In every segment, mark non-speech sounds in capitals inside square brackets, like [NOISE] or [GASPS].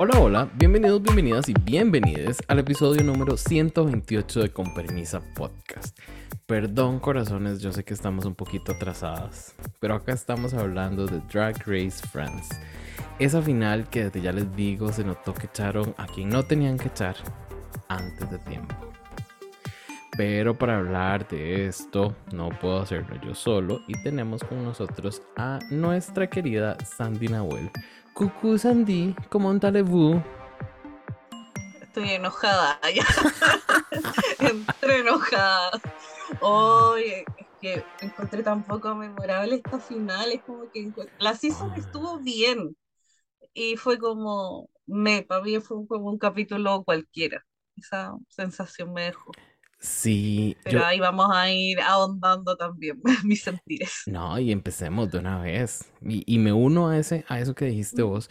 Hola, hola, bienvenidos, bienvenidas y bienvenidos al episodio número 128 de Con Permisa Podcast. Perdón, corazones, yo sé que estamos un poquito atrasadas, pero acá estamos hablando de Drag Race France. Esa final que desde ya les digo se notó que echaron a quien no tenían que echar antes de tiempo. Pero para hablar de esto no puedo hacerlo yo solo y tenemos con nosotros a nuestra querida Sandy Nahuel. Cucu Sandy, ¿cómo allez-vous? Estoy enojada [LAUGHS] ya. Entré enojada. Oye, es que encontré tan poco memorable esta final. Es como que la season estuvo bien. Y fue como, me, para mí fue como un capítulo cualquiera. Esa sensación me dejó. Sí. Pero ahí vamos a ir ahondando también [LAUGHS] mis sentires. No, y empecemos de una vez. Y, me uno a, ese, a eso que dijiste vos,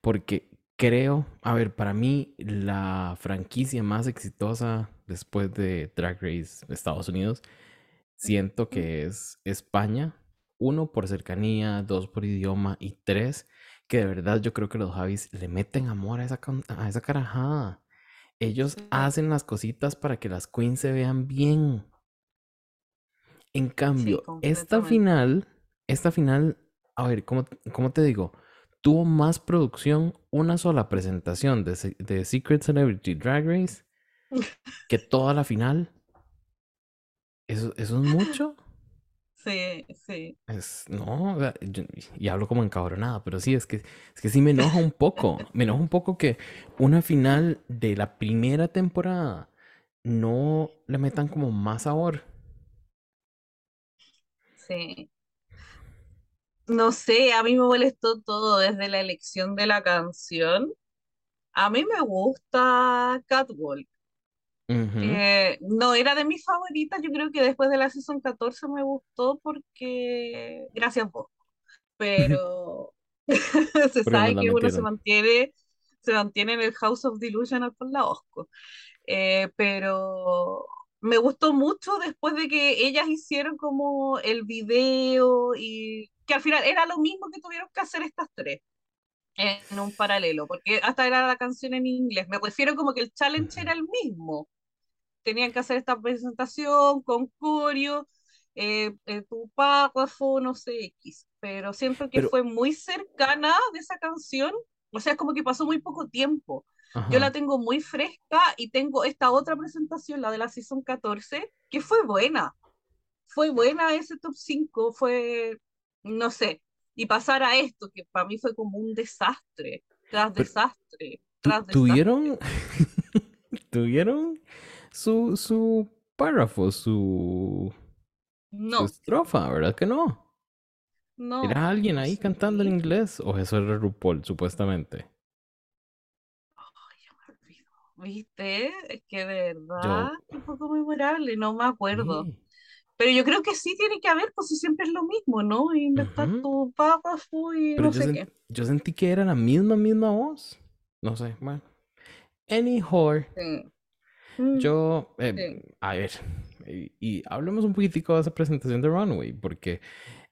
porque creo, a ver, para mí la franquicia más exitosa después de Drag Race Estados Unidos, siento que es España. Uno, por cercanía, dos, por idioma y tres, que de verdad yo creo que los Javis le meten amor a esa, a esa carajada. Ellos hacen las cositas para que las queens se vean bien. En cambio, esta final, esta final, a ver, ¿cómo, ¿cómo, te digo? Tuvo más producción una sola presentación de, de Secret Celebrity Drag Race [LAUGHS] que toda la final. ¿Eso, eso es mucho? Sí, sí. Es, no, y hablo como encabronada, pero sí, es que, es que sí me enoja un poco. Me enoja un poco que una final de la primera temporada no le metan como más sabor. Sí. No sé, a mí me molestó todo desde la elección de la canción. A mí me gusta Catwalk. Eh, no era de mis favoritas, yo creo que después de la season 14 me gustó porque, gracias vos, pero [LAUGHS] [LAUGHS] se sabe que uno se mantiene, se mantiene en el House of Delusion por la Osco, eh, pero me gustó mucho después de que ellas hicieron como el video y que al final era lo mismo que tuvieron que hacer estas tres en un paralelo, porque hasta era la canción en inglés, me refiero como que el challenge era el mismo tenían que hacer esta presentación con Corio, eh, eh, tu párrafo, no sé, X, pero siento que fue muy cercana de esa canción, o sea, es como que pasó muy poco tiempo. Yo la tengo muy fresca y tengo esta otra presentación, la de la Season 14, que fue buena. Fue buena ese top 5, fue, no sé, y pasar a esto, que para mí fue como un desastre, tras desastre, tras desastre. ¿Tuvieron, [LAUGHS] tuvieron su, su párrafo, su, no. estrofa, ¿verdad que no? No. ¿Era alguien ahí cantando en inglés o eso era RuPaul, supuestamente? Ay, ya me olvido. ¿Viste? Es que de verdad, un poco memorable, no me acuerdo. Pero yo creo que sí tiene que haber, pues siempre es lo mismo, ¿no? Inventar tu párrafo y no sé qué. Yo sentí que era la misma, misma voz. No sé, bueno. Anyhow. Sí. Mm, yo, eh, a ver, y, hablemos un poquitico de esa presentación de Runway, porque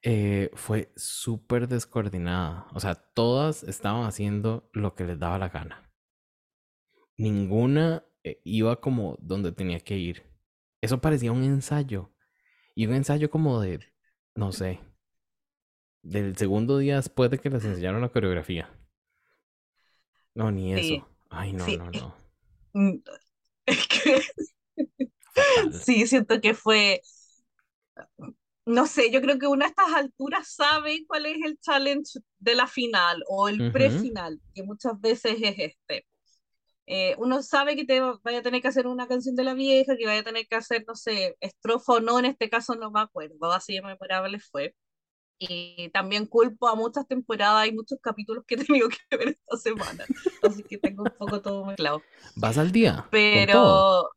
eh, fue súper descoordinada. O sea, todas estaban haciendo lo que les daba la gana. Ninguna eh, iba como donde tenía que ir. Eso parecía un ensayo. Y un ensayo como de, no sé, del segundo día después de que les enseñaron la coreografía. No, ni eso. Ay, no, no, no. Es que sí, siento que fue, no sé, yo creo que uno a estas alturas sabe cuál es el challenge de la final o el pre-final, que muchas veces es este. Eh, uno sabe que te vaya a tener que hacer una canción de la vieja, que vaya a tener que hacer, no sé, estrofa o no, en este caso no me acuerdo, así de memorable fue. Y también culpo a muchas temporadas y muchos capítulos que he tenido que [LAUGHS] ver esta semana. Así que tengo un poco todo mezclado. ¿Vas al día? Pero.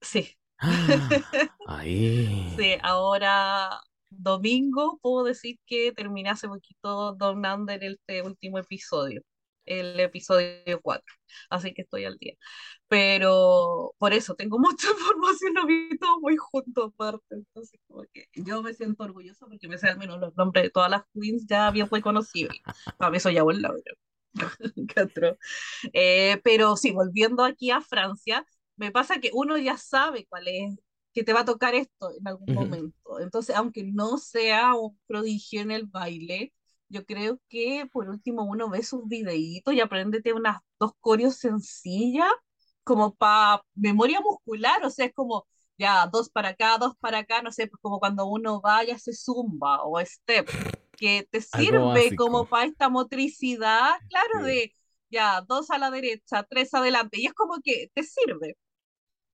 Sí. [GASPS] [LAUGHS] ahí. Sí, ahora domingo puedo decir que terminé hace poquito Don Under este último episodio el episodio 4, así que estoy al día. Pero por eso tengo mucha [LAUGHS] información, lo vi todo muy junto aparte, entonces como que yo me siento orgullosa porque me sé al menos los nombres de todas las queens ya bien reconocibles. Para mí eso ya buen logro. [LAUGHS] eh, pero sí, volviendo aquí a Francia, me pasa que uno ya sabe cuál es, que te va a tocar esto en algún momento. Entonces, aunque no sea un prodigio en el baile, yo creo que por último uno ve sus videitos y aprendete unas dos coreos sencillas como para memoria muscular, o sea, es como ya dos para acá, dos para acá, no sé, pues como cuando uno vaya se zumba o step, que te sirve como para esta motricidad, claro, de ya dos a la derecha, tres adelante, y es como que te sirve.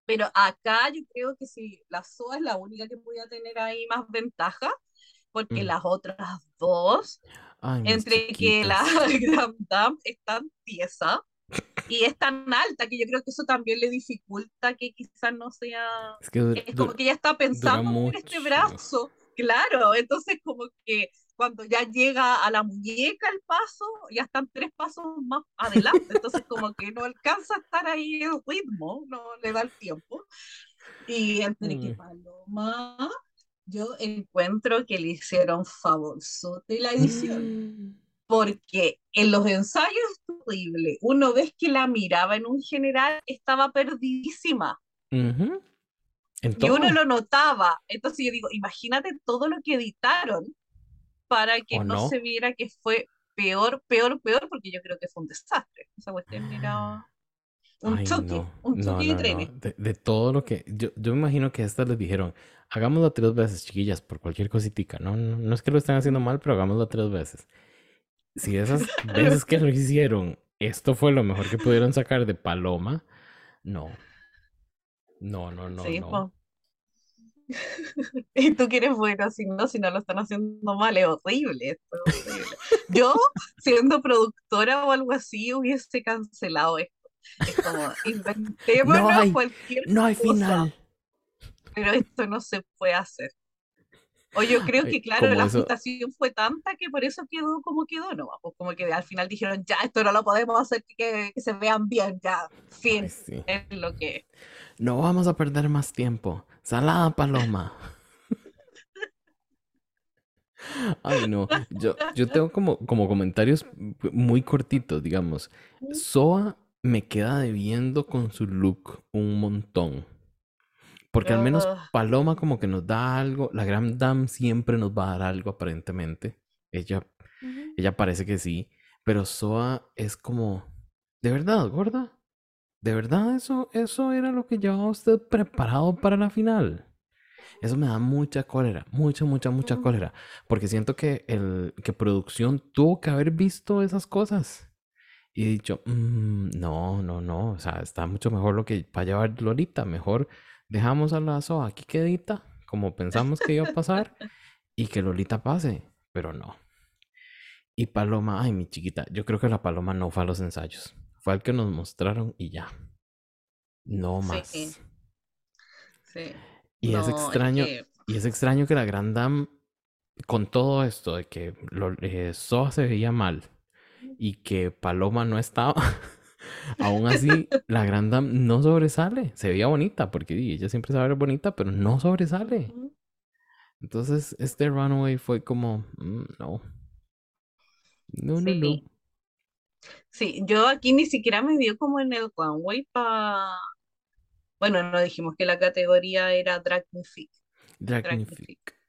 Pero acá yo creo que si la SOA es la única que voy a tener ahí más ventaja, porque mm. las otras dos, entre que la [LAUGHS] Grand Dame es tan tiesa y es tan alta que yo creo que eso también le dificulta que quizás no sea. Es, que es como que ya está pensando en este brazo, claro. Entonces, como que cuando ya llega a la muñeca el paso, ya están tres pasos más adelante. Entonces, como que no alcanza a estar ahí el ritmo, no le da el tiempo. Y entre que mm. Paloma, yo encuentro que le hicieron favorzote la edición. Mm porque en los ensayos es terrible. Uno ves que la miraba en un general, estaba perdidísima. Y uno lo notaba. Entonces yo digo, imagínate todo lo que editaron para que no, se viera que fue peor, peor, peor, porque yo creo que fue un desastre. Esa cuestión era un choque, un choque de De, todo lo que. Yo, yo me imagino que estas les dijeron, hagámoslo tres veces, chiquillas, por cualquier cositica. No, no, no es que lo estén haciendo mal, pero hagámoslo tres veces si esas [LAUGHS] veces que lo hicieron, esto fue lo mejor que pudieron sacar de Paloma, no. No, no, no. no. [LAUGHS] y tú quieres bueno, si no, si no lo están haciendo mal, es horrible, Yo, siendo productora o algo así, hubiese cancelado esto. Es como, [LAUGHS] inventémonos no hay, cualquier No hay final. Pero esto no se puede hacer. O yo creo que, claro, la aceptación fue tanta que por eso quedó como quedó, ¿no? Pues como que al final dijeron, ya, esto no lo podemos hacer que, se vean bien, ya, fin, es lo que No vamos a perder más tiempo. Salada paloma. [LAUGHS] Ay, no. Yo, yo tengo como, como comentarios muy cortitos, digamos. Soa me queda debiendo con su look un montón. Porque al menos Paloma como que nos da algo, la Grand Dame siempre nos va a dar algo aparentemente. Ella, ella parece que sí, pero Soa es como, ¿de verdad, gorda? ¿De verdad eso, eso era lo que llevaba usted preparado para la final? Eso me da mucha cólera, mucha, mucha, mucha cólera, porque siento que, el, que producción tuvo que haber visto esas cosas. Y he dicho, mm, no, no, no, o sea, está mucho mejor lo que va a llevar Lolita, mejor dejamos a la SOA aquí quedita, como pensamos que iba a pasar, y que Lolita pase, pero no. Y Paloma, ay, mi chiquita, yo creo que la Paloma no fue a los ensayos, fue al que nos mostraron y ya. No más. Sí. Y es extraño, y es extraño que la Grand Dame, con todo esto de que eh, Soa se veía mal y que Paloma no estaba. [LAUGHS] Aún así, [LAUGHS] la Grand Dame no sobresale. Se veía bonita, porque ella siempre sabe ver bonita, pero no sobresale. Entonces, este Runaway fue como, mm, no. No, no, no. Sí, yo aquí ni siquiera me dio como en el Runway para. Bueno, no dijimos que la categoría era Dragnific. Dragnific.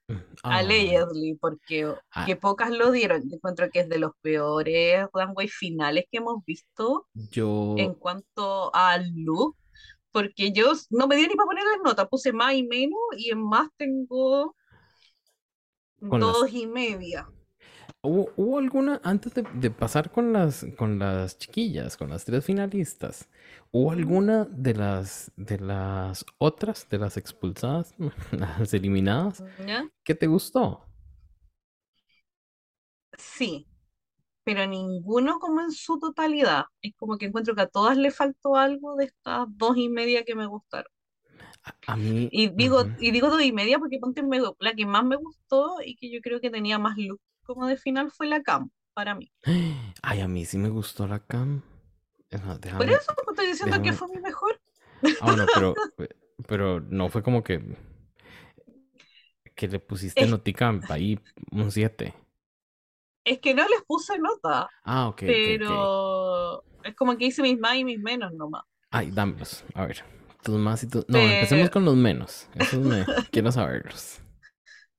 Ah. Allegedly, porque ah. que pocas lo dieron. encuentro que es de los peores runway finales que hemos visto yo... en cuanto al look, porque yo no me dio ni para ponerle nota, puse más y menos y en más tengo dos y media. ¿Hubo, alguna, antes de, pasar con las, con las chiquillas, con las tres finalistas, ¿hubo alguna de las, de las otras, de las expulsadas, [LAUGHS] las eliminadas, que te gustó? Sí, pero ninguno como en su totalidad. Es como que encuentro que a todas le faltó algo de estas dos y media que me gustaron. A, mí. Y digo, y digo dos y media porque ponte la que más me gustó y que yo creo que tenía más look como de final fue la Cam, para mí. [GASPS] Ay, a mí sí me gustó la Cam. Por eso estoy diciendo que fue mi mejor. Ah, bueno, pero, [LAUGHS] pero no fue como que que le pusiste Noticamp ahí un 7. Es que no les puse nota. Ah, ok. Pero es como que hice mis más y mis menos nomás. Ay, dámelos. A ver. Tus más y tus. No, empecemos con los menos. Eso me... [LAUGHS] quiero saberlos.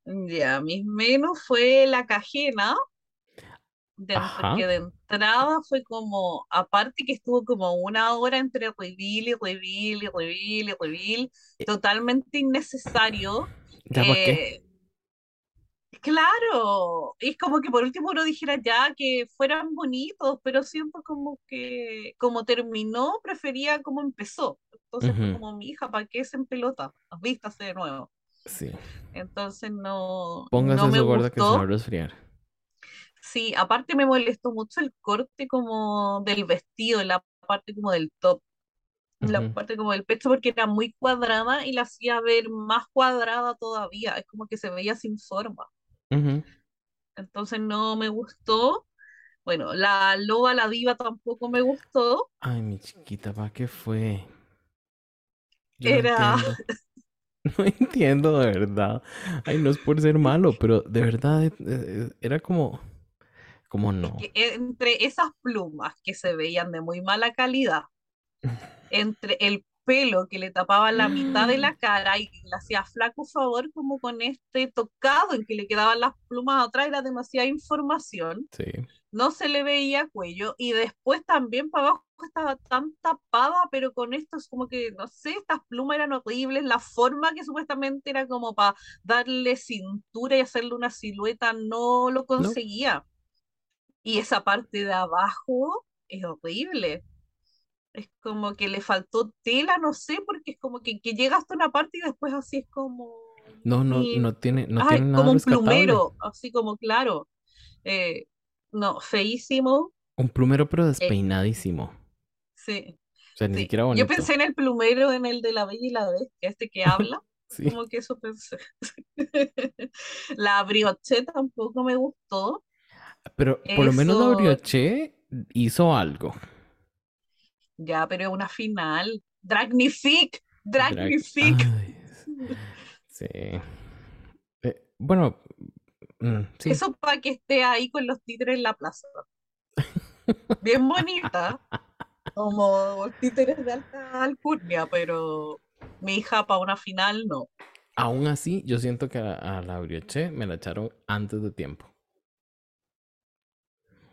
Ya, mis menos fue la cajena. De, que de entrada fue como, aparte que estuvo como una hora entre reveal y reveal y reveal y reveal, eh. totalmente innecesario. ¿Ya por qué? Eh, Claro, es como que por último uno dijera ya que fueran bonitos, pero siento como que como terminó, prefería como empezó. Entonces, como mi hija, ¿para qué se en pelota? Vístase de nuevo. Sí. Entonces no. Póngase no me su que se va a resfriar. Sí, aparte me molestó mucho el corte como del vestido, la parte como del top la parte como del pecho porque era muy cuadrada y la hacía ver más cuadrada todavía, es como que se veía sin forma. Entonces no me gustó. Bueno, la loba, la diva tampoco me gustó. Ay, mi chiquita, ¿para qué fue? Era. No [LAUGHS] [LAUGHS] entiendo. de verdad. Ay, no es por ser malo, pero de verdad eh, eh, era como. Como no. entre esas plumas que se veían de muy mala calidad, [LAUGHS] entre el pelo que le tapaba la mitad de la cara y le hacía flaco favor como con este tocado en que le quedaban las plumas atrás, era demasiada información. Sí. No se le veía cuello y después también para abajo estaba tan tapada, pero con esto es como que, no sé, estas plumas eran horribles, la forma que supuestamente era como para darle cintura y hacerle una silueta no lo conseguía. Y esa parte de abajo es horrible es como que le faltó tela, no sé, porque es como que, que llega hasta una parte y después así es como... No, no, no tiene, no tiene nada como un plumero, así como claro. Eh, no, feísimo. Un plumero pero eh, despeinadísimo. sí. O sea, ni siquiera bonito. Yo pensé en el plumero, en el de la Bella y la Bestia, este que [LAUGHS] habla. sí. Como que eso pensé. [LAUGHS] la brioche tampoco me gustó. Pero por lo menos la brioche hizo algo. Ya, pero es una final. Dragnific, Dragnific. sí. Eh, bueno, mm, Eso para que esté ahí con los títeres en la plaza. Bien bonita. Como títeres de alta alcurnia, pero mi hija para una final no. Aún así, yo siento que a, la Brioche me la echaron antes de tiempo.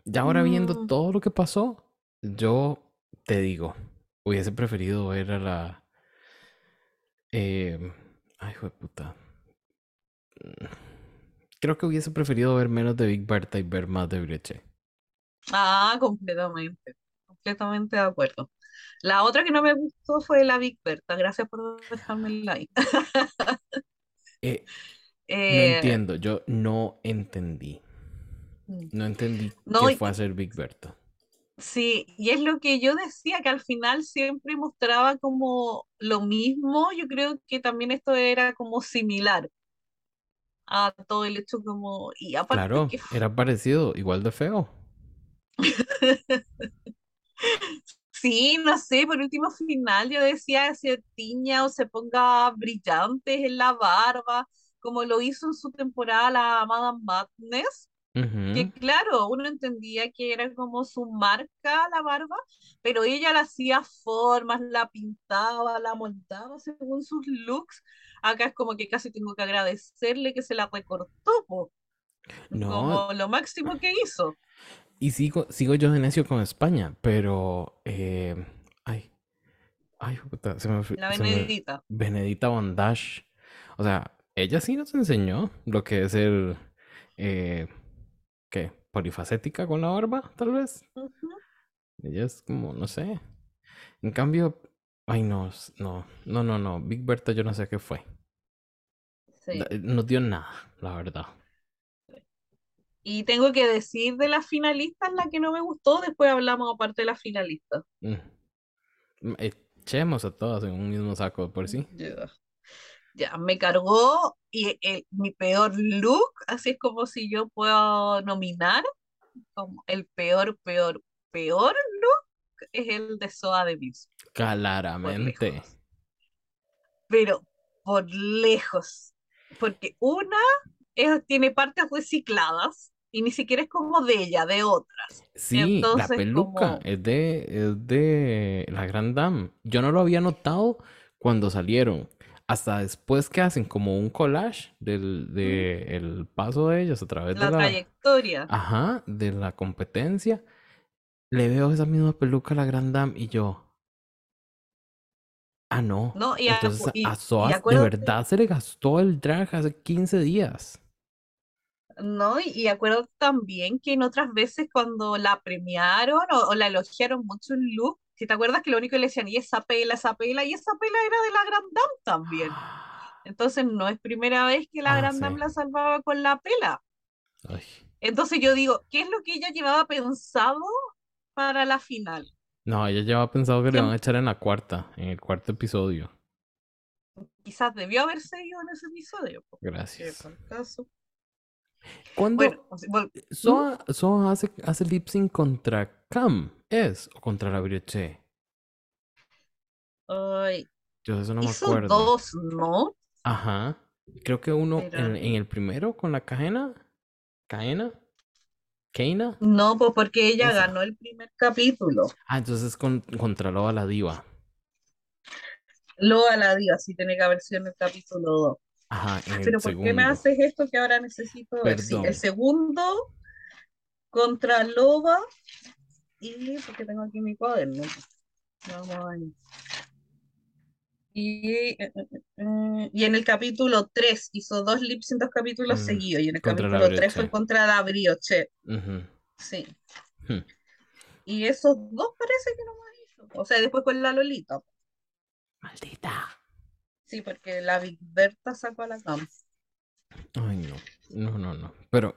Ya ahora viendo mm. todo lo que pasó, yo te digo, hubiese preferido ver a la. Eh, ay, hijo de puta. Creo que hubiese preferido ver menos de Big Berta y ver más de Breche. Ah, completamente. Completamente de acuerdo. La otra que no me gustó fue la Big Berta. Gracias por dejarme el like. [LAUGHS] Eh, no eh, entiendo, yo no entendí. Mm. No entendí qué fue hacer Big Berta. Sí, y es lo que yo decía, que al final siempre mostraba como lo mismo, yo creo que también esto era como similar a todo el hecho como... Y claro, era parecido, igual de feo. [LAUGHS] sí, no sé, por último final yo decía se tiña o se ponga brillantes en la barba, como lo hizo en su temporada la Madame Madness que claro, uno entendía que era como su marca la barba, pero ella la hacía formas, la pintaba, la montaba según sus looks. Acá es como que casi tengo que agradecerle que se la recortó, como lo máximo que hizo. Y sigo, sigo yo de necio con España, pero... Eh, ay, ay, se me La Benedita. Benedita Bondage. O sea, ella sí nos enseñó lo que es el... Eh, ¿qué? Polifacética con la barba, tal vez. Ella es como, no sé. En cambio, ay no, no, no, no, no. Big Berta yo no sé qué fue. Sí. No dio nada, la verdad. Y tengo que decir de las finalistas la que no me gustó, después hablamos aparte de las finalistas. Mm. Mm, echemos a todas en un mismo saco por sí ya me cargó y mi peor look, así es como si yo puedo nominar como el peor, peor, peor look es el de Soa de Miss. Claramente. Pero por lejos. Porque una tiene partes recicladas. y ni siquiera es como de ella, de otras. Sí, la peluca es, de, es de la Grand Dame. Yo no lo había notado cuando salieron. Hasta después que hacen como un collage del de el paso de ellos a través de la trayectoria. Ajá, de la competencia. Le veo esa misma peluca a la Grand Dame y yo. Ah, no. No, y Entonces a, de verdad se le gastó el drag hace 15 días. No, y, acuerdo también que en otras veces cuando la premiaron o, la elogiaron mucho en look, si te acuerdas que lo único que le decían, y esa pela, esa pela, y esa pela era de la Grand Dame también. [GASPS] Entonces no es primera vez que la ah, Grand Dame la salvaba con la pela. Entonces yo digo, ¿qué es lo que ella llevaba pensado para la final? No, ella llevaba pensado que le iban a echar en la cuarta, en el cuarto episodio. Quizás debió haberse ido en ese episodio. Gracias. Caso. Cuando Soa, hace, hace lip sync contra Cam, ¿es? ¿O contra la Brioche? Ay. Yo eso no me acuerdo. dos, ¿no? Ajá. Creo que uno en, el primero con la Cajena. ¿Caena? ¿Keina? No, pues porque ella ganó el primer capítulo. Ah, entonces con, contra Loa la Diva. Loa la Diva, sí tiene que haber sido en el capítulo 2. Ajá, Pero ¿por qué me haces esto que ahora necesito ver? el segundo contra Loba y porque tengo aquí mi cuaderno. Vamos a y, eh, eh, eh, y en el capítulo 3 hizo dos lips en dos capítulos mm, seguidos. Y en el capítulo 3 fue contra la Brioche. Sí. Hmm. Y esos dos parece que no más hizo. O sea, después con la Lolita. Maldita. Sí, porque la Big Berta sacó a la cama. Ay, no. No, no, no. Pero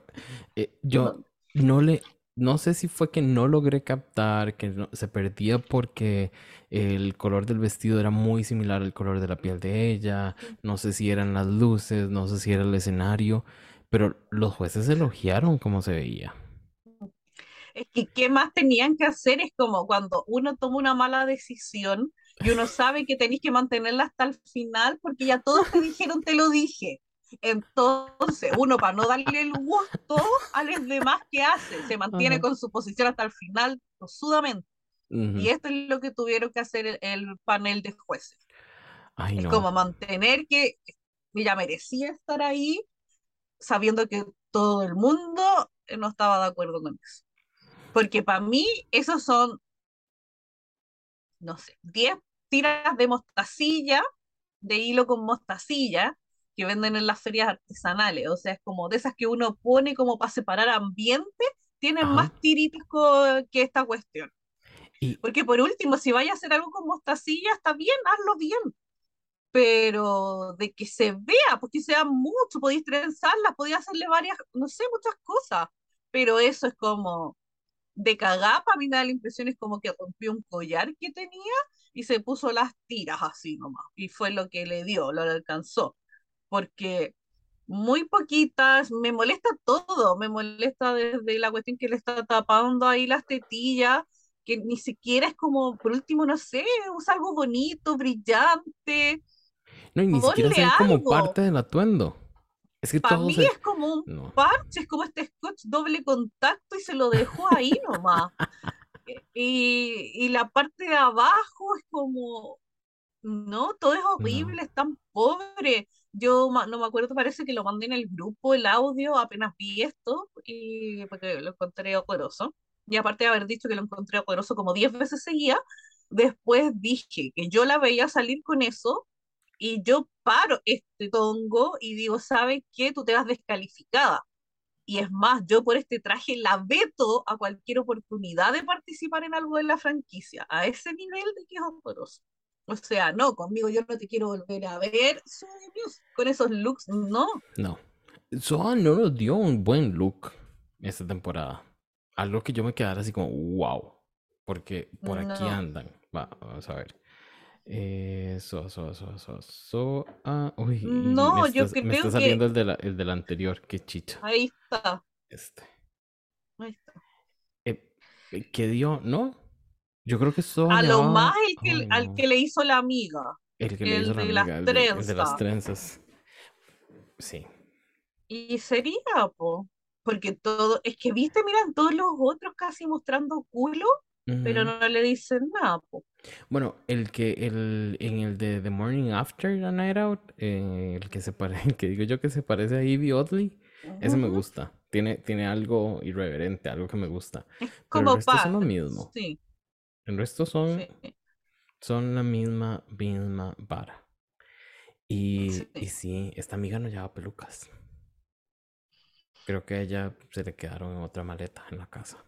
eh, yo no le. No sé si fue que no logré captar, que se perdía porque el color del vestido era muy similar al color de la piel de ella. No sé si eran las luces, no sé si era el escenario. Pero los jueces elogiaron cómo se veía. Es que, ¿qué más tenían que hacer? Es como cuando uno toma una mala decisión y uno sabe que tenéis que mantenerla hasta el final porque ya todos te dijeron, te lo dije. Entonces, uno para no darle el gusto a los demás que hace, se mantiene con su posición hasta el final, tosudamente. Y esto es lo que tuvieron que hacer el, panel de jueces. es como mantener que ella merecía estar ahí, sabiendo que todo el mundo no estaba de acuerdo con eso. Porque para mí, esos son no sé, 10 tiras de mostacilla, de hilo con mostacilla, que venden en las ferias artesanales. O sea, es como de esas que uno pone como para separar ambiente, tienen más tiritos que esta cuestión. Porque por último, si vaya a hacer algo con mostacilla, está bien, hazlo bien. Pero de que se vea, porque sea mucho, podéis trenzarlas, podéis hacerle varias, no sé, muchas cosas. Pero eso es como, de cagapa, a mí me da la impresión es como que rompió un collar que tenía y se puso las tiras así nomás. Y fue lo que le dio, lo alcanzó. Porque muy poquitas, me molesta todo, me molesta desde la cuestión que le está tapando ahí las tetillas, que ni siquiera es como, por último, no sé, usa algo bonito, brillante. No, y ni siquiera es como parte del atuendo. Para mí es como un parche, es como este scotch doble contacto y se lo dejó ahí nomás. [LAUGHS] y, y la parte de abajo es como, no, todo es horrible, es tan pobre. Yo no me acuerdo, parece que lo mandé en el grupo, el audio, apenas vi esto, y porque lo encontré horroroso. Y aparte de haber dicho que lo encontré horroroso como 10 veces seguía, después dije que yo la veía salir con eso y yo paro este tongo y digo, ¿sabes qué? Tú te vas descalificada. Y es más, yo por este traje la veto a cualquier oportunidad de participar en algo de la franquicia, a ese nivel de que es horroroso. O sea, no, conmigo yo no te quiero volver a ver, con esos looks, no. No. Soa no nos dio un buen look esta temporada. Algo que yo me quedara así como, wow. Porque por aquí andan. Va, vamos a ver. Eh, so, so, so, so, so, ah, uy, no, yo creo me está saliendo el, de la, el del anterior, qué chicha. Ahí está. Este. Ahí está. Eh, eh ¿Qué dio? ¿No? Yo creo que eso. A lo más el que, al que le hizo la amiga. El que le hizo de la amiga, las trenzas. El de las trenzas. Sí. Y sería, po. porque todo, es que viste, miran todos los otros casi mostrando culo, pero no le dicen nada. Bueno, el que el, en el de The Morning After the Night Out, eh, el que se parece, [LAUGHS] que digo yo que se parece a Evie Oddly, ese me gusta. Tiene, tiene algo irreverente, algo que me gusta. como el resto son lo mismo. Sí. El resto son, son la misma, misma vara. Y sí. y sí, esta amiga no lleva pelucas. Creo que a ella se le quedaron en otra maleta en la casa.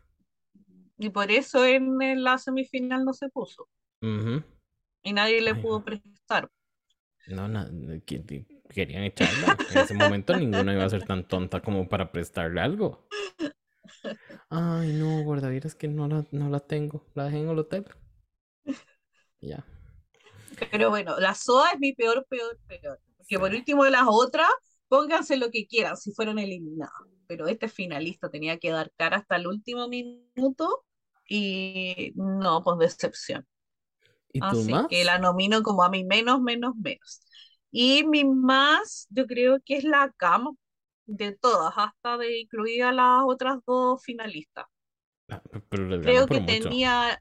Y por eso en la semifinal no se puso. Y nadie le pudo prestar. No, no, querían echarla. En ese momento ninguna iba a ser tan tonta como para prestarle algo. [LAUGHS] Ay, no, guardavidas que no la, no la tengo. La dejé en el hotel. Ya. Pero bueno, la SOA es mi peor, peor, peor. Porque por último de las otras pónganse lo que quieran si fueron eliminados, pero este finalista tenía que dar cara hasta el último minuto y no, pues decepción. ¿Y tú Así que la nomino como a mi menos, menos, menos. Y mi más, yo creo que es la cama de todas, hasta de incluida las otras dos finalistas. Creo que tenía,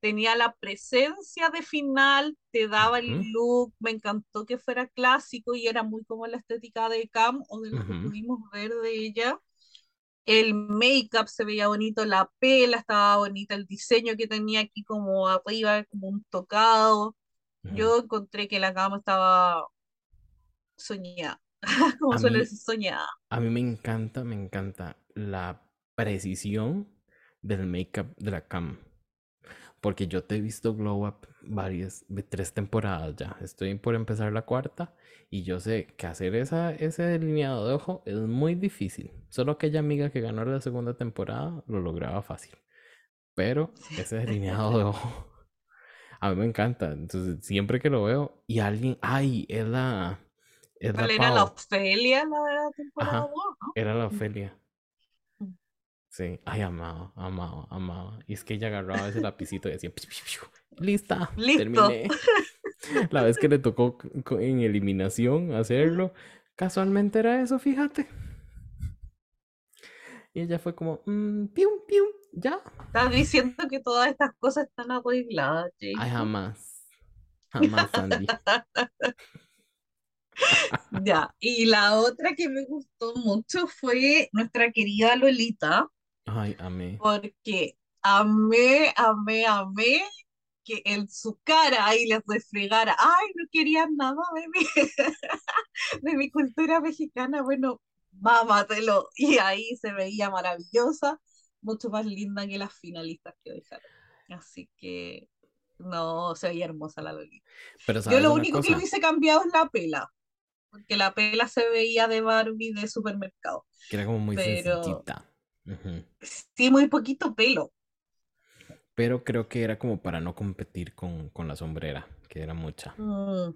tenía la presencia de final, te daba el look, me encantó que fuera clásico y era muy como la estética de Cam o de lo que pudimos ver de ella. El make-up se veía bonito, la pela estaba bonita, el diseño que tenía aquí como arriba, como un tocado. Yo encontré que la cama estaba soñada, [LAUGHS] como suele decir, soñada. A mí me encanta, me encanta la precisión del make-up de la cam. Porque yo te he visto Glow Up varias, tres temporadas ya. Estoy por empezar la cuarta y yo sé que hacer esa, ese delineado de ojo es muy difícil. Solo aquella amiga que ganó la segunda temporada lo lograba fácil. Pero ese delineado de ojo [LAUGHS] a mí me encanta. Entonces, siempre que lo veo y alguien, ay, es la... Es la era la Ofelia la temporada Era la Ofelia. Sí, ay, amado, amado, amado. Y es que ella agarraba ese lapicito y decía, lista, Listo. terminé. [LAUGHS] La vez que le tocó en eliminación hacerlo, casualmente era eso, fíjate. Y ella fue como, mmm, pium, pium, ya. Estás diciendo que todas estas cosas están arregladas, Ay, jamás. Jamás, Sandy. [LAUGHS] ya, y la otra que me gustó mucho fue nuestra querida Lolita. Ay, amé. Porque amé, amé, amé que en su cara ahí les refregara, ay, no querían nada de mi, [LAUGHS] de mi cultura mexicana, bueno, mámatelo. Y ahí se veía maravillosa, mucho más linda que las finalistas que dejaron. Así que, no, se veía hermosa la Lolita. Pero Yo lo único que que hubiese cambiado es la pela, porque la pela se veía de Barbie de supermercado. Que era como muy Pero... Sí, muy poquito pelo. Pero creo que era como para no competir con, la sombrera, que era mucha. Mm,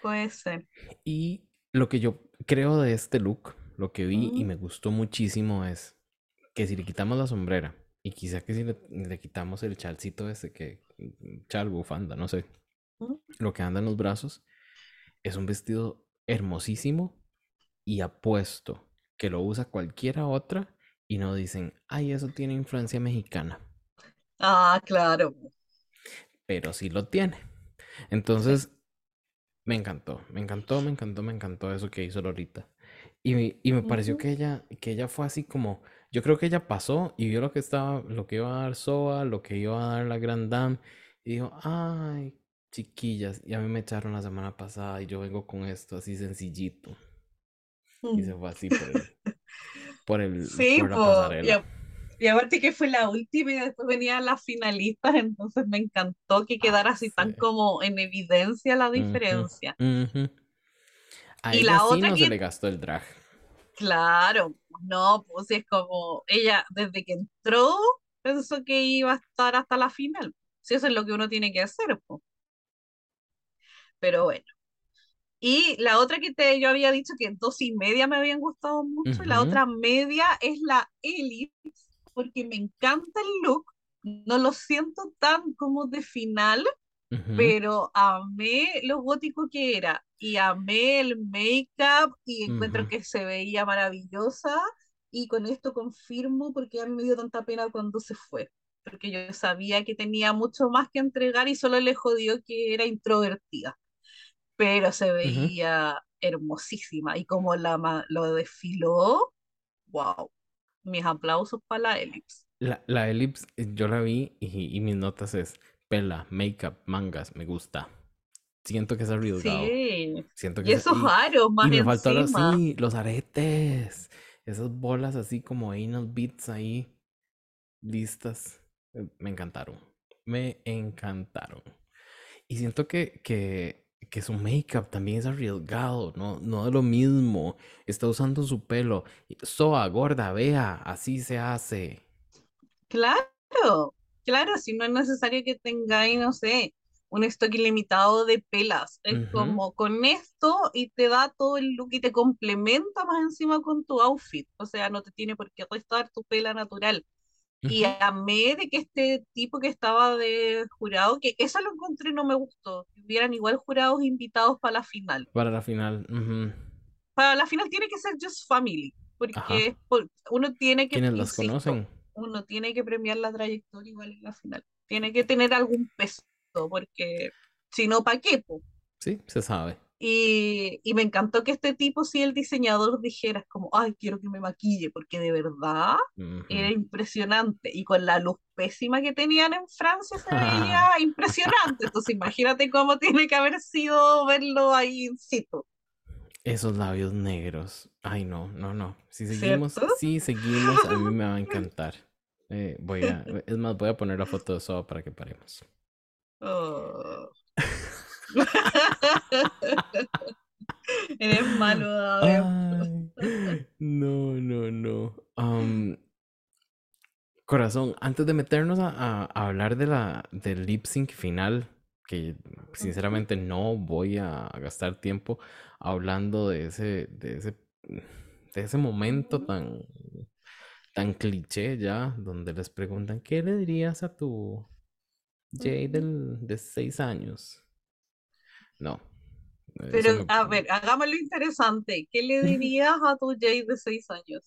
puede ser. Y lo que yo creo de este look, lo que vi y me gustó muchísimo es que si le quitamos la sombrera y quizá que si le, quitamos el chalcito ese que, chal, bufanda, no sé, lo que anda en los brazos, es un vestido hermosísimo y apuesto que lo usa cualquiera otra y no dicen, ay, eso tiene influencia mexicana. Ah, claro. Pero sí lo tiene. Entonces, me encantó, me encantó, me encantó, me encantó eso que hizo Lorita. Y, y me pareció que ella, que ella fue así como, yo creo que ella pasó y vio lo que estaba, lo que iba a dar Soa, lo que iba a dar la Grand Dame, y dijo, ay, chiquillas, ya me echaron la semana pasada y yo vengo con esto así sencillito. Y se fue así por el, [LAUGHS] por, el, sí, por la. Y, aparte que fue la última y después venían las finalistas, entonces me encantó que quedara así tan como en evidencia la diferencia. y la otra no se le gastó el drag. Claro, no, pues es como ella desde que entró pensó que iba a estar hasta la final. Si eso es lo que uno tiene que hacer, pues. Pero bueno. Y la otra que te, yo había dicho que dos y media me habían gustado mucho, la otra media es la Elite, porque me encanta el look, no lo siento tan como de final, pero amé lo gótico que era, y amé el make-up, y encuentro que se veía maravillosa, y con esto confirmo porque a mí me dio tanta pena cuando se fue, porque yo sabía que tenía mucho más que entregar y solo le jodió que era introvertida, pero se veía hermosísima y como la, lo desfiló, wow, mis aplausos para la Ellipse. La, la Ellipse, eh, yo la vi y, y mis notas es pela, makeup, mangas, me gusta. Siento que es arriesgado. Sí. Siento que y esos aros más y me faltó los, sí, los aretes. Esas bolas así como anal beats ahí listas. Eh, me encantaron. Me encantaron. Y siento que, que, que su make-up también es arriesgado, ¿no? No es lo mismo. Está usando su pelo. Soa, gorda, vea, así se hace. Claro, claro, si no es necesario que tengáis, no sé, un stock ilimitado de pelas. Es como con esto y te da todo el look y te complementa más encima con tu outfit. O sea, no te tiene por qué restar tu pela natural. Y amé de que este tipo que estaba de jurado, que eso lo encontré no me gustó, que hubieran igual jurados invitados para la final. Para la final. Para la final tiene que ser Just Family, porque uno tiene que... ¿Quiénes las conocen? Uno tiene que premiar la trayectoria igual en la final. Tiene que tener algún peso porque si no, ¿para qué? Sí, se sabe. Y, y, me encantó que este tipo, si el diseñador dijera como, ay, quiero que me maquille, porque de verdad era impresionante. Y con la luz pésima que tenían en Francia se veía [LAUGHS] impresionante. Entonces imagínate cómo tiene que haber sido verlo ahí in situ. Esos labios negros. Ay, no, no, no. Si seguimos, si seguimos, a mí me va a encantar. Eh, voy a, [LAUGHS] es más, voy a poner la foto de eso para que paremos. Oh. Eres malo, No, no, no. corazón, antes de meternos a, hablar de la, del lip sync final, que sinceramente no voy a gastar tiempo hablando de ese, de ese, de ese momento tan, tan cliché ya, donde les preguntan, ¿qué le dirías a tu, Jay del, de seis años. No. Pero, a ver, hagámoslo interesante. ¿Qué le dirías a tu Jay de seis años?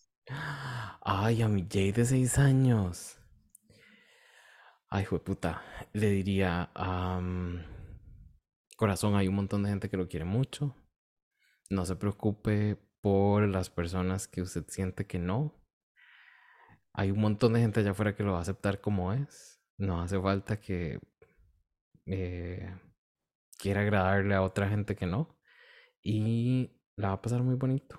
Ay, a mi Jay de seis años. Ay, hijo puta. Le diría, corazón, hay un montón de gente que lo quiere mucho. No se preocupe por las personas que usted siente que no. Hay un montón de gente allá afuera que lo va a aceptar como es. No hace falta que eh, quiera agradarle a otra gente que no. Y la va a pasar muy bonito.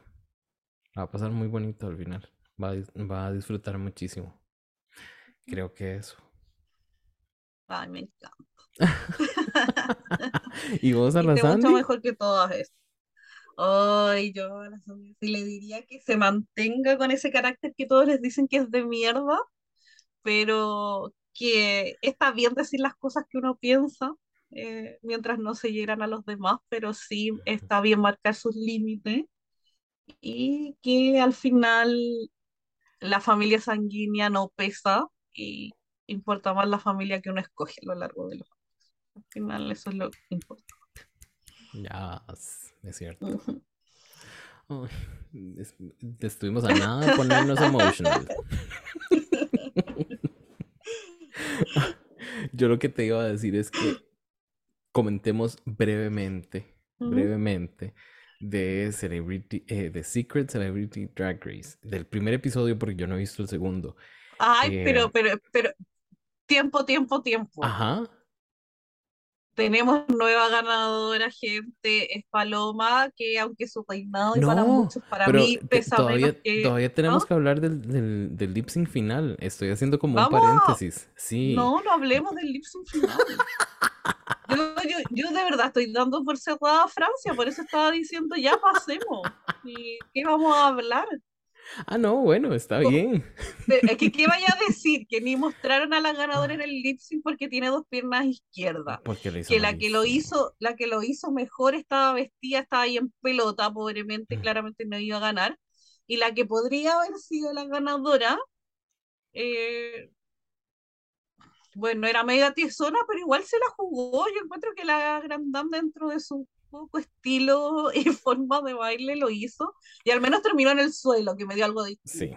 La va a pasar muy bonito al final. Va a, va a disfrutar muchísimo. Creo que eso. Ay, me encanta. [LAUGHS] ¿Y vos [LAUGHS] a la mucho mejor que todas estas. Ay, yo a la Sandy le diría que se mantenga con ese carácter que todos les dicen que es de mierda, pero que está bien decir las cosas que uno piensa eh, mientras no se hieran a los demás, pero sí está bien marcar sus límites y que al final la familia sanguínea no pesa y importa más la familia que uno escoge a lo largo de los años. Al final eso es lo que importa. Ya, es cierto. estuvimos a nada de ponernos emotional. [LAUGHS] [LAUGHS] Yo lo que te iba a decir es que comentemos brevemente, brevemente de Celebrity, eh, de Secret Celebrity Drag Race, del primer episodio porque yo no he visto el segundo. Ay, pero, eh, pero, pero, tiempo, tiempo, tiempo. Ajá tenemos nueva ganadora, gente, es Paloma, que aunque su peinado y para muchos, para mí pesa todavía, Todavía tenemos que hablar del, del, del lip sync final. Estoy haciendo como un paréntesis. Sí. No, no hablemos del lip sync final. [LAUGHS] yo, yo, yo, de verdad estoy dando por cerrada a Francia, por eso estaba diciendo ya pasemos. ¿Y qué vamos a hablar? Ah, no, bueno, está bien. Es que, ¿qué vaya a decir? Que ni mostraron a la ganadora en el lip sync porque tiene dos piernas izquierdas. que la que lo hizo, la que lo hizo mejor estaba vestida, estaba ahí en pelota, pobremente, mm. claramente no iba a ganar. Y la que podría haber sido la ganadora, eh, bueno, era media tiesona, pero igual se la jugó. Yo encuentro que la Grand Dame dentro de su poco estilo [LAUGHS] y forma de baile lo hizo y al menos terminó en el suelo, que me dio algo de Sí.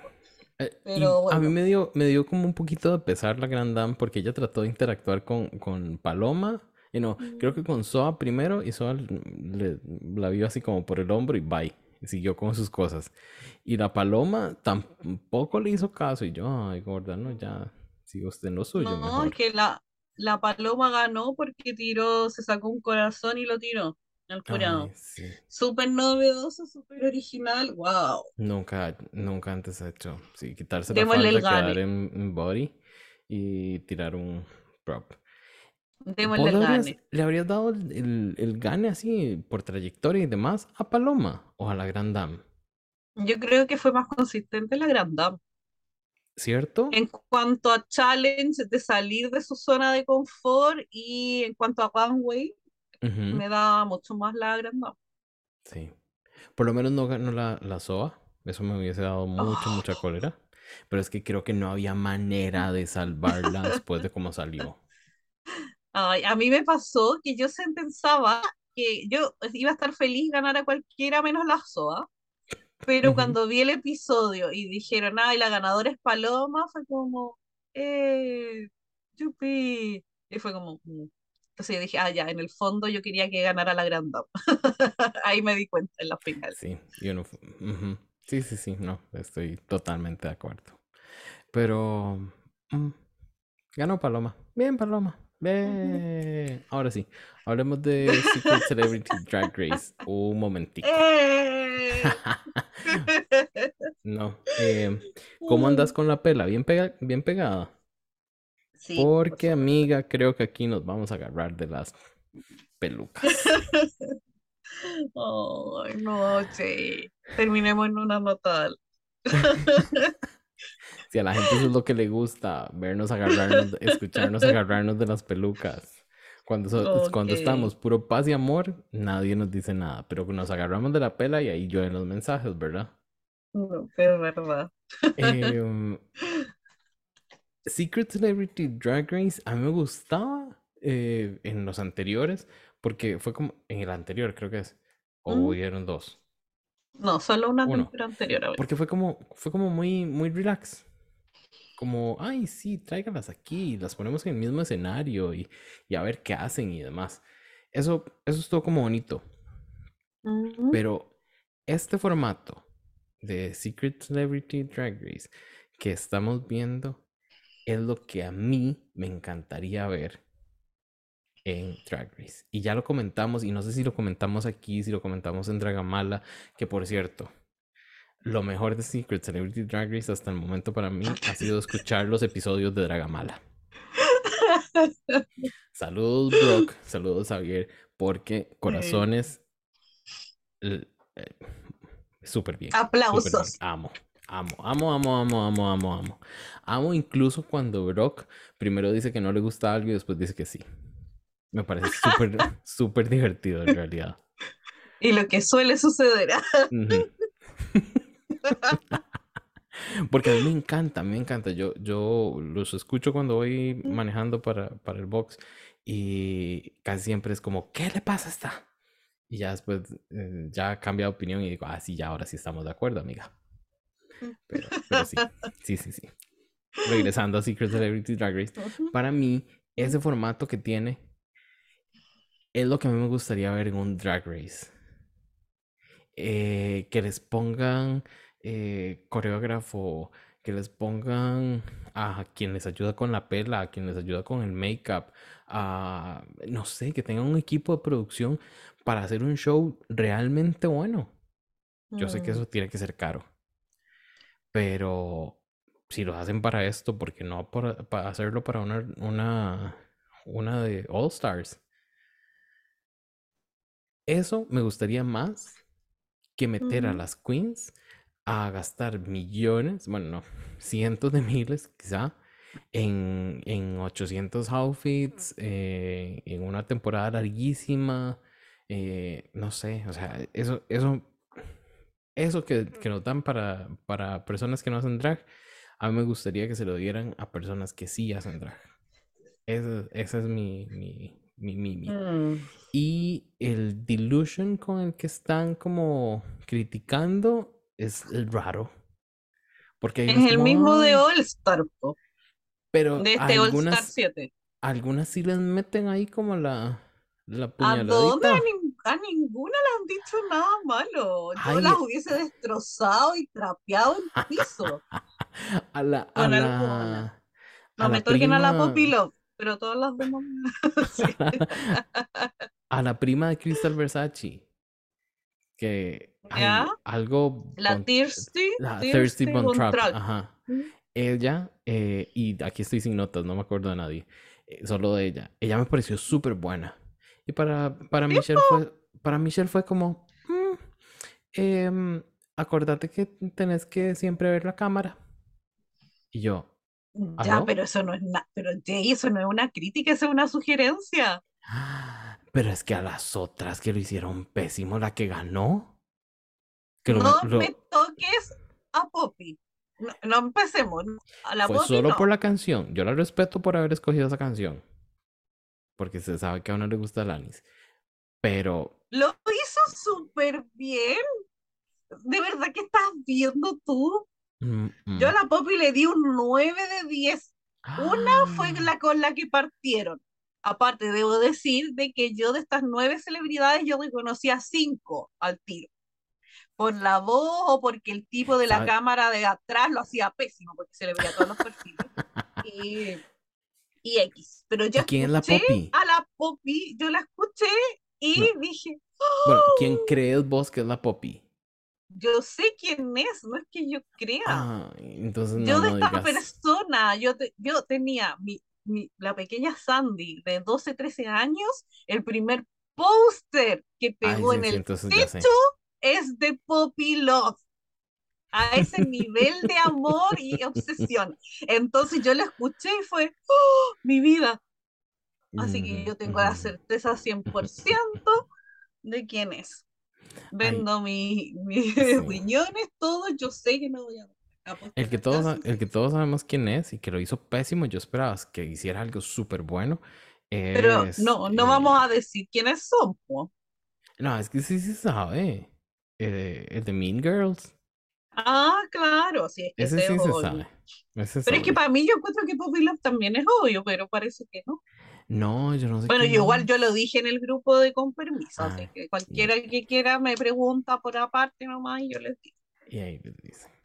Eh, Pero A mí me dio, me dio como un poquito de pesar la Grand Dame porque ella trató de interactuar con, con Paloma. Y no, creo que con Soa primero y Soa le, la vio así como por el hombro y bye. Y siguió con sus cosas. Y la Paloma tampoco le hizo caso. Y yo, ay, gorda, no, ya sigue usted en lo suyo. No, es que la, la Paloma ganó porque tiró, se sacó un corazón y lo tiró al jurado. Súper novedoso, súper original, wow. Nunca, nunca antes ha hecho. Sí, quitarse la falda, quedar en, body y tirar un prop. Démosle el gane. ¿Le habrías dado el, el, gane así por trayectoria y demás a Paloma o a la Grand Dame? Yo creo que fue más consistente la Grand Dame. ¿Cierto? En cuanto a challenge de salir de su zona de confort y en cuanto a runway, me da mucho más la agranda. Sí. Por lo menos no ganó la, la SOA. Eso me hubiese dado mucha, mucha cólera. Pero es que creo que no había manera de salvarla después de cómo salió. [LAUGHS] Ay, a mí me pasó que yo se pensaba que yo iba a estar feliz ganar a cualquiera menos la SOA. Pero cuando vi el episodio y dijeron, ay, la ganadora es Paloma, fue como, eh, yupi. Y fue como, mm". Entonces yo dije, ah, ya, en el fondo yo quería que ganara la Grand [LAUGHS] Ahí me di cuenta en la final. Sí, yo no. Sí, sí, sí, no, estoy totalmente de acuerdo. Pero. Mm, ganó Paloma. Bien, Paloma. Bien. Ahora sí, hablemos de Secret Celebrity [LAUGHS] Drag Race. Un momentito. ¡Eh! [LAUGHS] no. Eh, ¿Cómo andas con la pela? ¿Bien, pega bien pegada? Porque, amiga, creo que aquí nos vamos a agarrar de las pelucas. [LAUGHS] Ay, no, sí. Terminemos en una nota. [LAUGHS] si a la gente eso es lo que le gusta, vernos agarrarnos, escucharnos agarrarnos de las pelucas. Cuando, cuando estamos puro paz y amor, nadie nos dice nada, pero nos agarramos de la pela y ahí llueven los mensajes, ¿verdad? No, es verdad. Eh, [LAUGHS] Secret Celebrity Drag Race a mí me gustaba eh, en los anteriores, porque fue como en el anterior, creo que es, o hubieron dos. No, solo una temporada anterior. Porque fue como, fue como muy, muy relax. Como, ay, sí, tráiganlas aquí, las ponemos en el mismo escenario y, a ver qué hacen y demás. Eso, eso estuvo como bonito. Pero este formato de Secret Celebrity Drag Race que estamos viendo es lo que a mí me encantaría ver en Drag Race. Y ya lo comentamos, y no sé si lo comentamos aquí, si lo comentamos en Dragamala, que por cierto, lo mejor de Secret Celebrity Drag Race hasta el momento para mí ha sido escuchar los episodios de Dragamala. Saludos, Brock. Saludos, Javier. Porque corazones. Eh, súper bien. Aplausos. Amo. Amo, amo, amo, amo, amo, amo, amo. Amo incluso cuando Brock primero dice que no le gusta algo y después dice que sí. Me parece súper, [LAUGHS] súper divertido en realidad. Y lo que suele suceder. [LAUGHS] Porque a mí me encanta, me encanta. Yo, yo los escucho cuando voy manejando para, para el box y casi siempre es como, ¿qué le pasa a esta? Y ya después eh, ya cambia de opinión y digo, ah, sí, ya ahora sí estamos de acuerdo, amiga. Pero, sí, [LAUGHS] sí, sí, sí. Regresando a Secret Celebrity Drag Race, para mí, ese formato que tiene es lo que a mí me gustaría ver en un Drag Race. Eh, que les pongan eh, coreógrafo, que les pongan a quien les ayuda con la pela, a quien les ayuda con el make-up, a, no sé, que tengan un equipo de producción para hacer un show realmente bueno. Yo sé que mm. eso tiene que ser caro. Pero si lo hacen para esto, porque no para hacerlo para una, una, una de All Stars? Eso me gustaría más que meter a las queens a gastar millones, bueno, no, [LAUGHS] cientos de miles quizá, en, en 800 outfits, eh, en una temporada larguísima, eh, no sé, o sea, eso, eso eso que, nos dan para, para personas que no hacen drag, a mí me gustaría que se lo dieran a personas que sí hacen drag. Ese, es mi, mi, mi, mm. Y el delusion con el que están como criticando es raro. Porque es el mismo de All Star, pero de este All Star 7. Algunas sí les meten ahí como la, la puñaladita. ¿A dónde? A, ninguna le han dicho nada malo. Yo las hubiese destrozado y trapeado el piso. [LAUGHS] a la, a la, no me toquen a la Poppy Love, pero todas las demás. [LAUGHS] [LAUGHS] a la prima de Crystal Versace. Que hay algo. La Thirsty. La Thirsty, Trap. Ajá. Ella, eh, y aquí estoy sin notas, no me acuerdo de nadie. Eh, solo de ella. Ella me pareció súper buena. Y para, para Michelle fue. Para Michelle fue como. Mm, em, acordate que tenés que siempre ver la cámara. Y yo, ya, pero eso no es nada, pero eso no es una crítica, eso es una sugerencia. Pero es que a las otras que lo hicieron pésimo, la que ganó. no me toques a Poppy. No, empecemos. A la fue solo por la canción. Yo la respeto por haber escogido esa canción. Porque se sabe que a uno le gusta Alanis. Pero. Lo hizo súper bien. ¿De verdad que estás viendo tú? Mm, Yo a mm. la Poppy le di un 9 de 10. Una fue ah. la con la que partieron. Aparte, debo decir de que yo de estas nueve celebridades, yo reconocía cinco al tiro. Por la voz o porque el tipo de la cámara de atrás lo hacía pésimo, porque se le veía todos los perfiles. y, X. Pero yo ¿Quién es la Poppy? A la Poppy, yo la escuché y dije. Bueno, ¿quién ¡Oh!". crees vos que es la Poppy? yo sé quién es, no es que yo crea. Ah, entonces yo de esta persona, yo, yo tenía mi, mi, la pequeña Sandy de 12, 13 años, el primer póster que pegó en el techo es de Poppy Love. A ese nivel de amor y obsesión. Entonces yo la escuché y fue, ¡Oh, mi vida. Así que yo tengo la certeza 100% de quién es vendo mis riñones, todo, yo sé que no voy a... El que, todos, el que todos sabemos quién es y que lo hizo pésimo, yo esperaba que hiciera algo súper bueno. Pero no, no vamos a decir quiénes son. No, es que sí se sabe. Eh, el de Mean Girls. Ah, claro, sí, es que ese sí se sabe. pero es que para mí yo encuentro que Poppy Love también es obvio, pero parece que no. No, yo no sé. Bueno, yo igual yo lo dije en el grupo de con permiso, así ah, que cualquiera que quiera me pregunta por aparte nomás y yo les digo. Y ahí les dice.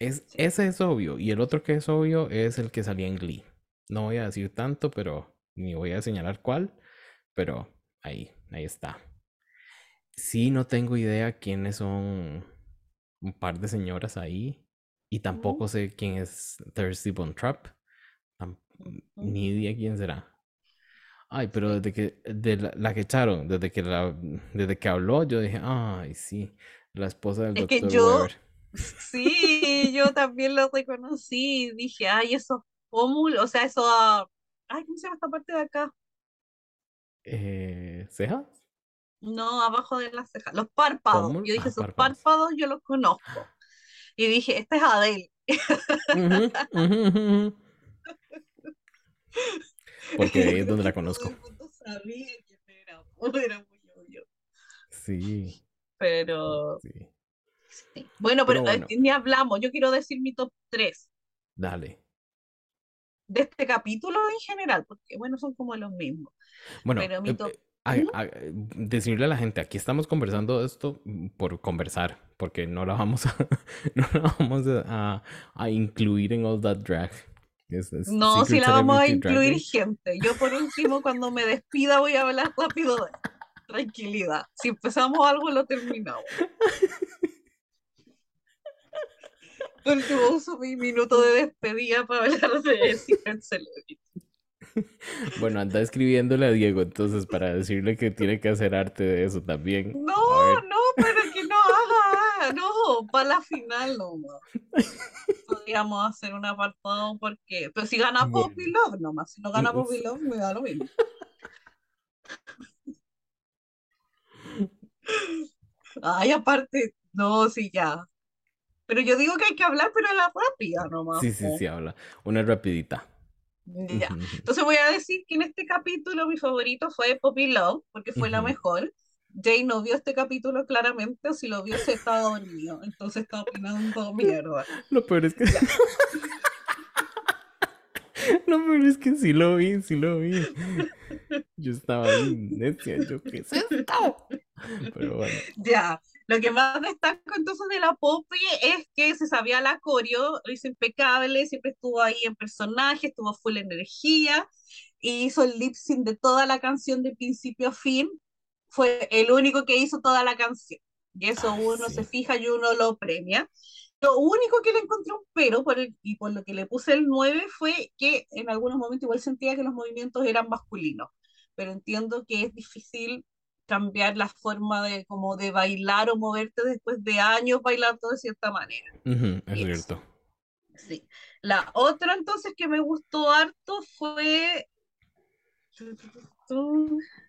Es, Ese es obvio. Y el otro que es obvio es el que salía en Glee. No voy a decir tanto, pero ni voy a señalar cuál. Pero ahí, ahí está. Sí, no tengo idea quiénes son un par de señoras ahí. Y tampoco sé quién es Thirsty Bone Trap. Ni idea quién será. Ay, pero desde que de la, que echaron, desde que la, desde que habló, yo dije, ay, sí, la esposa del es que yo, Sí, yo también lo reconocí. Dije, ay, esos pómulos, o sea, eso, ay, ¿cómo se llama esta parte de acá? Eh, ¿Cejas? No, abajo de las cejas, los párpados. Yo dije, ah, esos párpados. yo los conozco. Y dije, este es Adele. [LAUGHS] Porque ahí es donde la conozco. sabía era, era muy obvio. Sí. Pero. Sí. Bueno, pero, eh, ni hablamos. Yo quiero decir mi top 3. Dale. De este capítulo en general, porque bueno, son como los mismos. Bueno, pero mi eh, top... Eh, decirle a la gente, aquí estamos conversando esto por conversar, porque no la vamos a, [LAUGHS] no la vamos a, a incluir en All That Drag no, si la vamos a incluir gente. Yo por último, [LAUGHS] cuando me despida, voy a hablar rápido de tranquilidad. Si empezamos algo, lo terminamos. [LAUGHS] Por último, uso mi minuto de despedida para hablar de Secret Celebrity. Bueno, anda escribiéndole a Diego entonces para decirle que tiene que hacer arte de eso también. No, no, pero que no haga, no, para la final no podríamos hacer un apartado porque, pero si gana Poppy Love nomás, si no gana Poppy Love me da lo mismo. [LAUGHS] Ay, aparte, no, sí, ya. Pero yo digo que hay que hablar, pero la rápida nomás. Sí, sí, sí, habla. Una rapidita. Ya. [LAUGHS] Entonces voy a decir que en este capítulo mi favorito fue Poppy Love, porque fue la mejor. Jay no vio este capítulo claramente, o si lo vio se estaba dormido, entonces está opinando mierda. [LAUGHS] Lo peor es que... [LAUGHS] Lo peor es que sí lo vi, sí lo vi. Yo estaba ahí necia, yo qué sé Pero bueno. Ya, lo que más destaco entonces de la Poppy es que se sabía la coreo, lo hizo impecable, siempre estuvo ahí en personaje, estuvo full energía, y hizo el lip sync de toda la canción de principio a fin. Fue el único que hizo toda la canción. Y eso uno se fija y uno lo premia. Lo único que le encontré un pero, por el, y por lo que le puse el 9, fue que en algunos momentos igual sentía que los movimientos eran masculinos. Pero entiendo que es difícil cambiar la forma de como de bailar o moverte después de años bailando de cierta manera. es cierto. Sí. La otra entonces que me gustó harto fue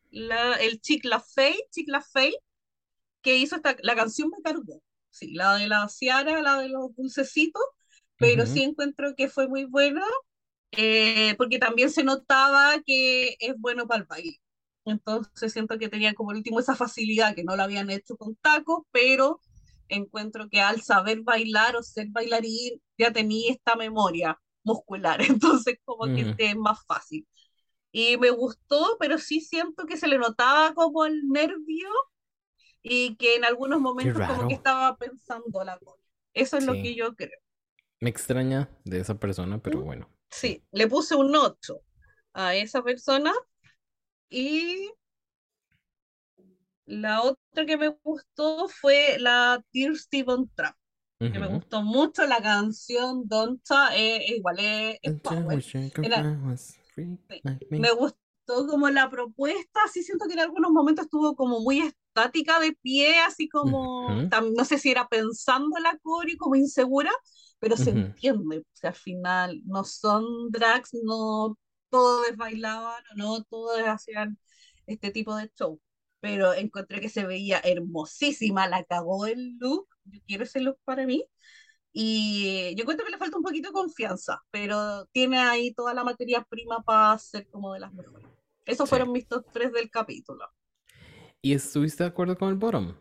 la, el Chick La Fey, Chick La Fey, que hizo esta, la canción me cargó. Sí, la de la Ciara, la de los dulcecitos, pero sí encuentro que fue muy buena, eh, porque también se notaba que es bueno para el baile. Entonces siento que tenía como último esa facilidad que no la habían hecho con tacos, pero encuentro que al saber bailar o ser bailarín ya tenía esta memoria muscular, [LAUGHS] entonces como que es más fácil. Y me gustó, pero sí siento que se le notaba como el nervio y que en algunos momentos como que estaba pensando la cosa. Eso es lo que yo creo. Me extraña de esa persona, pero bueno. Sí, le puse un 8 a esa persona y la otra que me gustó fue la Dear Steven Trap. Que me gustó mucho la canción Donta, eh, igual es, Me. gustó como la propuesta, sí siento que en algunos momentos estuvo como muy estática de pie, así como, no sé si era pensando la core como insegura, pero se entiende, o sea, al final no son drags, no todos bailaban o no todos hacían este tipo de show. Pero encontré que se veía hermosísima, la cagó el look, yo quiero ese look para mí. Y yo encuentro que le falta un poquito de confianza, pero tiene ahí toda la materia prima para ser como de las mejores. Esos fueron mis top tres del capítulo. ¿Y estuviste de acuerdo con el bottom?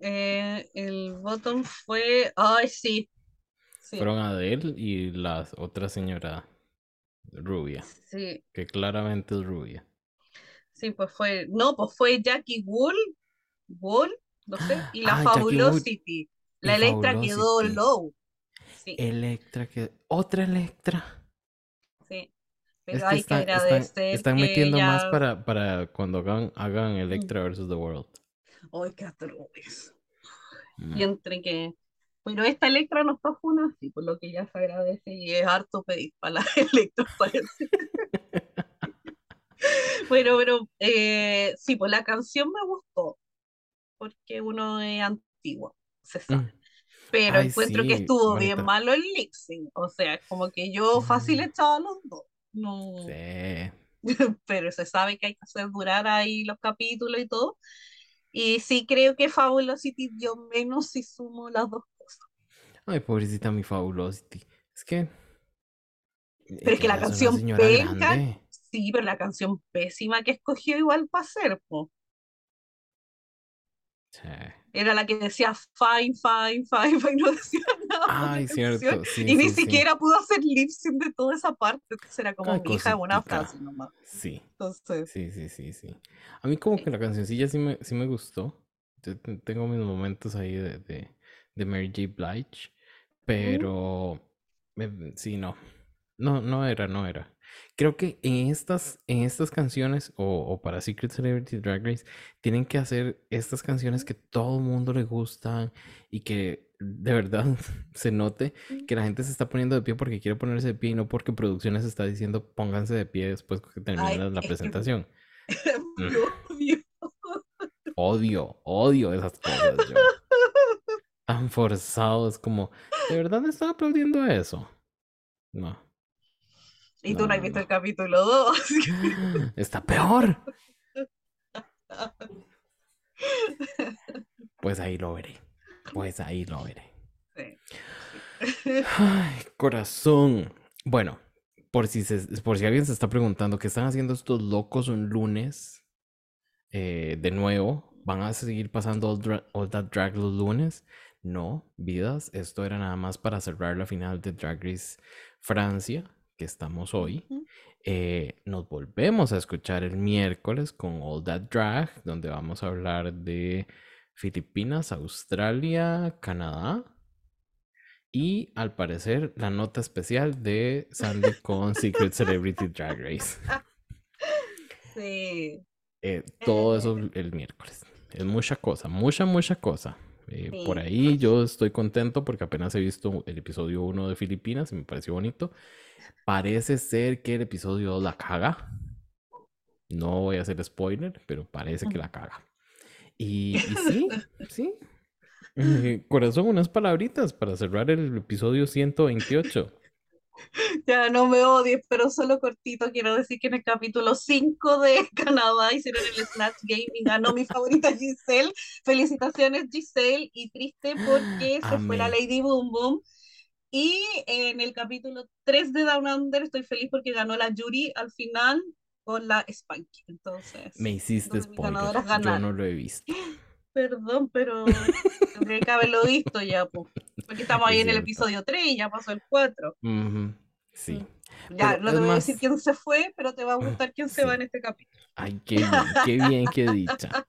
Eh, el bottom fue. Ay, sí. sí. Fueron Adele y la otra señora rubia. Sí. Que claramente es rubia. Sí, pues fue, no, pues fue Jackie Wool, Wool, no sé, [GASPS] y la ah, Fabulosity. La Electra quedó low. Sí. Electra quedó, otra Electra. Sí. Pero hay que agradecer. están metiendo más para, para cuando hagan, hagan Electra versus The World. Ay, qué atroz. Mm. Y entre que pero esta Electra no está una así, por lo que ya se agradece y es harto pedir para la [LAUGHS] Electra, parece. bueno, pero eh, sí, pues la canción me gustó, porque uno es antiguo, se sabe. Mm. Pero encuentro que estuvo bien malo el lip o sea, como que yo fácil mm. echaba los dos. No. Sí. [LAUGHS] pero se sabe que hay que hacer durar ahí los capítulos y todo. Y sí creo que Fabulosity dio menos si sumo las dos Ay, pobrecita mi Fabulosity. Es que. Pero es que la canción pésima. Sí, pero la canción pésima que escogió igual para hacer, po. Sí. Era la que decía fine, fine, fine, [LAUGHS] fine, no decía nada. Ay, cierto. y ni siquiera pudo hacer lip sync de toda esa parte. Entonces era como mi hija una frase nomás. Sí. Entonces. Sí, sí, sí, sí. A mí como que la cancioncilla sí me, sí me gustó. tengo mis momentos ahí de, de, de Mary J. Blige. Pero sí, no. No, no era, no era. Creo que en estas, en estas canciones, o, para Secret Celebrity Drag Race, tienen que hacer estas canciones que todo el mundo le gustan y que de verdad [LAUGHS] se note que la gente se está poniendo de pie porque quiere ponerse de pie y no porque producciones está diciendo pónganse de pie después que termine la [LAUGHS] presentación. Mm. odio, odio esas cosas. Yo tan forzado. Es como, ¿de verdad me estaba aplaudiendo eso? No. Y tú no, has visto el capítulo 2. [LAUGHS] [LAUGHS] Está peor. Pues ahí lo veré. Pues ahí lo veré. [LAUGHS] Ay, corazón. Bueno, por si, por si alguien se está preguntando qué están haciendo estos locos un lunes eh, de nuevo, ¿van a seguir pasando All, That Drag los lunes? No, vidas, esto era nada más para cerrar la final de Drag Race Francia, que estamos hoy. Eh, nos volvemos a escuchar el miércoles con All That Drag, donde vamos a hablar de Filipinas, Australia, Canadá. Y al parecer la nota especial de Sandy con [LAUGHS] Secret Celebrity Drag Race. [LAUGHS] Sí. Eh, todo eso el miércoles. Es mucha cosa, mucha, mucha cosa. Eh, por ahí yo estoy contento porque apenas he visto el episodio 1 de Filipinas y me pareció bonito. Parece ser que el episodio 2 la caga. No voy a hacer spoiler, pero parece que la caga. Y, sí, [LAUGHS] sí. corazón, unas palabritas para cerrar el episodio 128. [LAUGHS] Ya no me odies, pero solo cortito quiero decir que en el capítulo 5 de [LAUGHS] Canadá hicieron el Snatch Game y ganó mi favorita Giselle. Felicitaciones Giselle y triste [GASPS] porque se fue la Lady Boom Boom. Y en el capítulo 3 de Down Under estoy feliz porque ganó la Yuri al final con la Spanky. Entonces, me hiciste spoiler. Yo no lo he visto. [GASPS] [LAUGHS] Perdón, pero tendría que haberlo visto ya, pues. Porque estamos ahí en el episodio 3 y ya pasó el 4. Sí. Ya, no te voy a decir quién se fue, pero te va a gustar quién se va en este capítulo. Ay, qué bien, qué bien, qué dicha.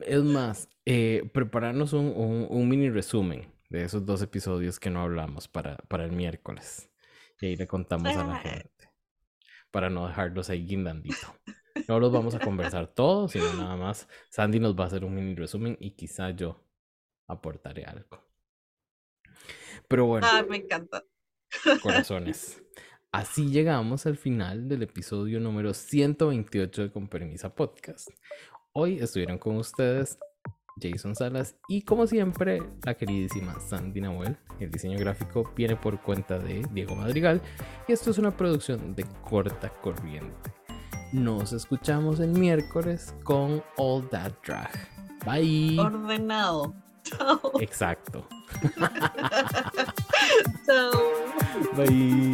Es más, eh, prepararnos un, un, mini resumen de esos dos episodios que no hablamos para, para el miércoles. Y ahí le contamos a la gente. Para no dejarlos ahí guindandito. No los vamos a conversar todos, sino nada más. Sandy nos va a hacer un mini resumen y quizá yo aportaré algo. Pero bueno. Ah, me encanta. Corazones. Así llegamos al final del episodio número 128 de Con Permisa Podcast. Hoy estuvieron con ustedes Jason Salas y como siempre la queridísima Sandy Nahuel. El diseño gráfico viene por cuenta de Diego Madrigal y esto es una producción de corta corriente. Nos escuchamos el miércoles con All That Drag. Bye. Ordenado. Chao. Exacto. [LAUGHS] Chao. Bye.